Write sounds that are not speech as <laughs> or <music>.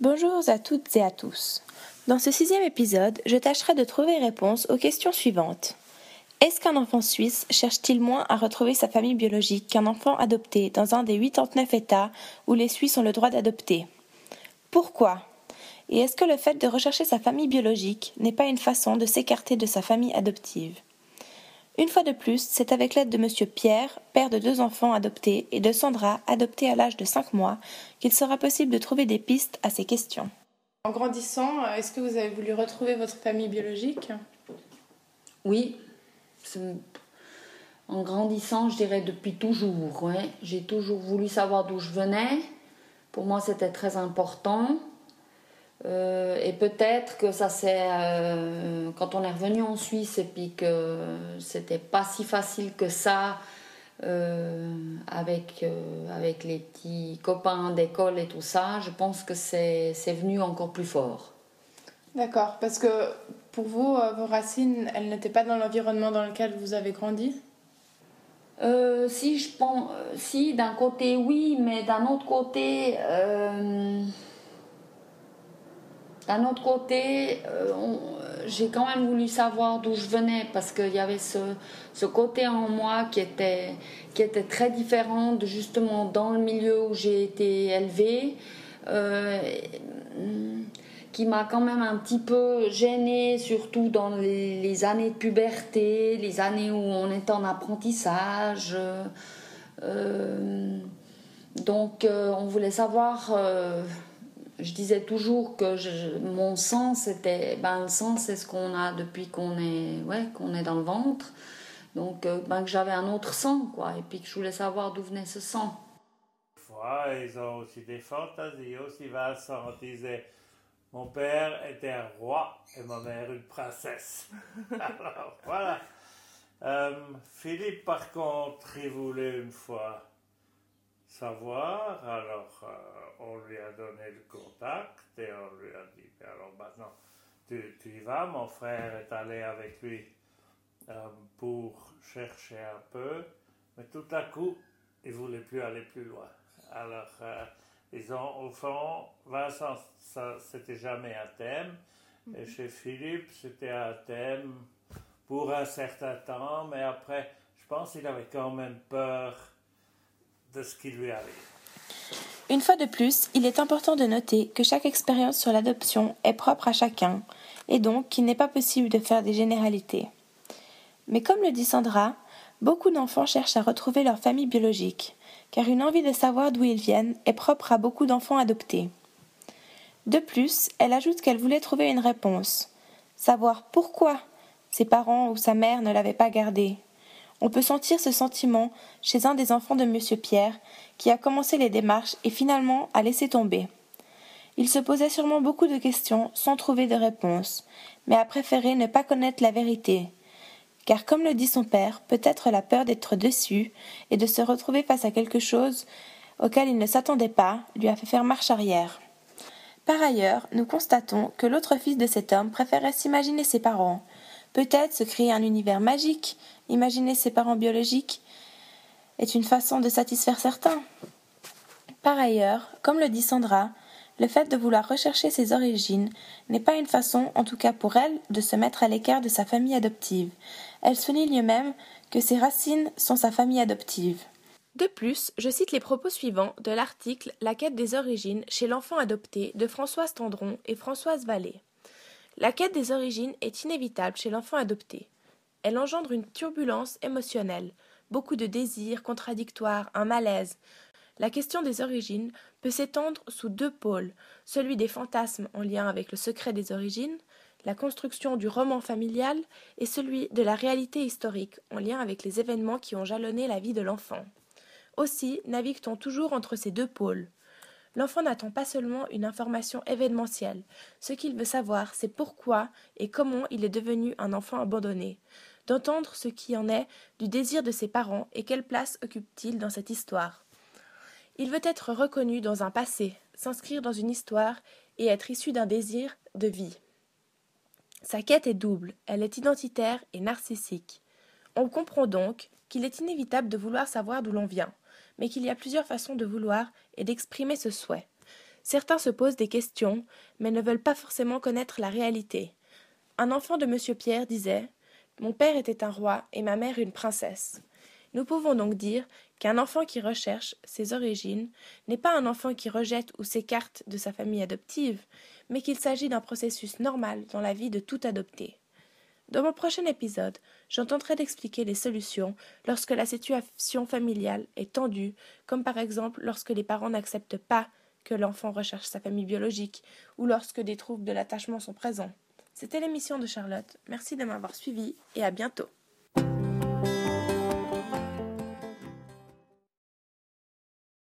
Bonjour à toutes et à tous. Dans ce sixième épisode, je tâcherai de trouver réponse aux questions suivantes. Est-ce qu'un enfant suisse cherche-t-il moins à retrouver sa famille biologique qu'un enfant adopté dans un des 89 États où les Suisses ont le droit d'adopter? Pourquoi? Et est-ce que le fait de rechercher sa famille biologique n'est pas une façon de s'écarter de sa famille adoptive? Une fois de plus, c'est avec l'aide de Monsieur Pierre, père de deux enfants adoptés, et de Sandra, adoptée à l'âge de cinq mois, qu'il sera possible de trouver des pistes à ces questions. En grandissant, est-ce que vous avez voulu retrouver votre famille biologique? Oui. En grandissant, je dirais depuis toujours. Ouais. J'ai toujours voulu savoir d'où je venais. Pour moi, c'était très important. Euh, et peut-être que ça c'est euh, quand on est revenu en Suisse et puis que c'était pas si facile que ça euh, avec, avec les petits copains d'école et tout ça, je pense que c'est venu encore plus fort. D'accord, parce que pour vous, vos racines, elles n'étaient pas dans l'environnement dans lequel vous avez grandi? Si, je pense, si, d'un côté oui, mais d'un autre côté, d'un autre côté, j'ai quand même voulu savoir d'où je venais parce qu'il y avait ce, côté en moi qui était, très différent de justement dans le milieu où j'ai été élevée, euh, qui m'a quand même un petit peu gênée, surtout dans les, années de puberté, les années où on est en apprentissage. Euh, donc euh, on voulait savoir je disais toujours que mon sang, c'était. Ben, le sang, c'est ce qu'on a depuis qu'on est, ouais, qu'on est dans le ventre. Donc, euh, ben, que j'avais un autre sang, quoi. Et puis que je voulais savoir d'où venait ce sang. Fois, ils ont aussi des fantaisies, aussi Vincent disait Mon père était un roi et ma mère une princesse. <laughs> Alors, voilà. Euh, Philippe, par contre, il voulait une fois savoir, alors. Euh, on lui a donné le contact et on lui a dit, alors maintenant, tu, tu y vas, mon frère est allé avec lui euh, pour chercher un peu, mais tout à coup, il voulait plus aller plus loin. Alors, euh, ils ont, au fond, Vincent, ça, c'était jamais un thème, et mhm. chez Philippe, c'était un thème pour un certain temps, mais après, je pense qu'il avait quand même peur Une fois de plus, il est important de noter que chaque expérience sur l'adoption est propre à chacun, et donc qu'il n'est pas possible de faire des généralités. Mais comme le dit Sandra, beaucoup d'enfants cherchent à retrouver leur famille biologique, car une envie de savoir d'où ils viennent est propre à beaucoup d'enfants adoptés. De plus, elle ajoute qu'elle voulait trouver une réponse, savoir pourquoi ses parents ou sa mère ne l'avaient pas gardé, on peut sentir ce sentiment chez un des enfants de M. Pierre, qui a commencé les démarches et finalement a laissé tomber. Il se posait sûrement beaucoup de questions sans trouver de réponse, mais a préféré ne pas connaître la vérité. Car comme le dit son père, peut-être la peur d'être déçu et de se retrouver face à quelque chose auquel il ne s'attendait pas lui a fait faire marche arrière. Par ailleurs, nous constatons que l'autre fils de cet homme préférait s'imaginer ses parents, peut-être se créer un univers magique, imaginer ses parents biologiques est une façon de satisfaire certains. Par ailleurs, comme le dit Sandra, le fait de vouloir rechercher ses origines n'est pas une façon, en tout cas pour elle, de se mettre à l'écart de sa famille adoptive. Elle souligne même que ses racines sont sa famille adoptive. De plus, je cite les propos suivants de l'article La quête des origines chez l'enfant adopté de Françoise Tendron et Françoise Vallée. La quête des origines est inévitable chez l'enfant adopté. Elle engendre une turbulence émotionnelle, beaucoup de désirs contradictoires, un malaise. La question des origines peut s'étendre sous deux pôles, celui des fantasmes en lien avec le secret des origines, la construction du roman familial, et celui de la réalité historique en lien avec les événements qui ont jalonné la vie de l'enfant. Aussi navigue-t-on toujours entre ces deux pôles. L'enfant n'attend pas seulement une information événementielle. Ce qu'il veut savoir, c'est pourquoi et comment il est devenu un enfant abandonné, d'entendre ce qui en est du désir de ses parents et quelle place occupe-t-il dans cette histoire. Il veut être reconnu dans un passé, s'inscrire dans une histoire et être issu d'un désir de vie. Sa quête est double, elle est identitaire et narcissique. On comprend donc qu'il est inévitable de vouloir savoir d'où l'on vient, mais qu'il y a plusieurs façons de vouloir et d'exprimer ce souhait. Certains se posent des questions, mais ne veulent pas forcément connaître la réalité. Un enfant de M. Pierre disait Mon père était un roi et ma mère une princesse. Nous pouvons donc dire qu'un enfant qui recherche ses origines n'est pas un enfant qui rejette ou s'écarte de sa famille adoptive, mais qu'il s'agit d'un processus normal dans la vie de tout adopté. Dans mon prochain épisode, j'entendrai d'expliquer les solutions lorsque la situation familiale est tendue, comme par exemple lorsque les parents n'acceptent pas que l'enfant recherche sa famille biologique ou lorsque des troubles de l'attachement sont présents. C'était l'émission de Charlotte. Merci de m'avoir suivi et à bientôt.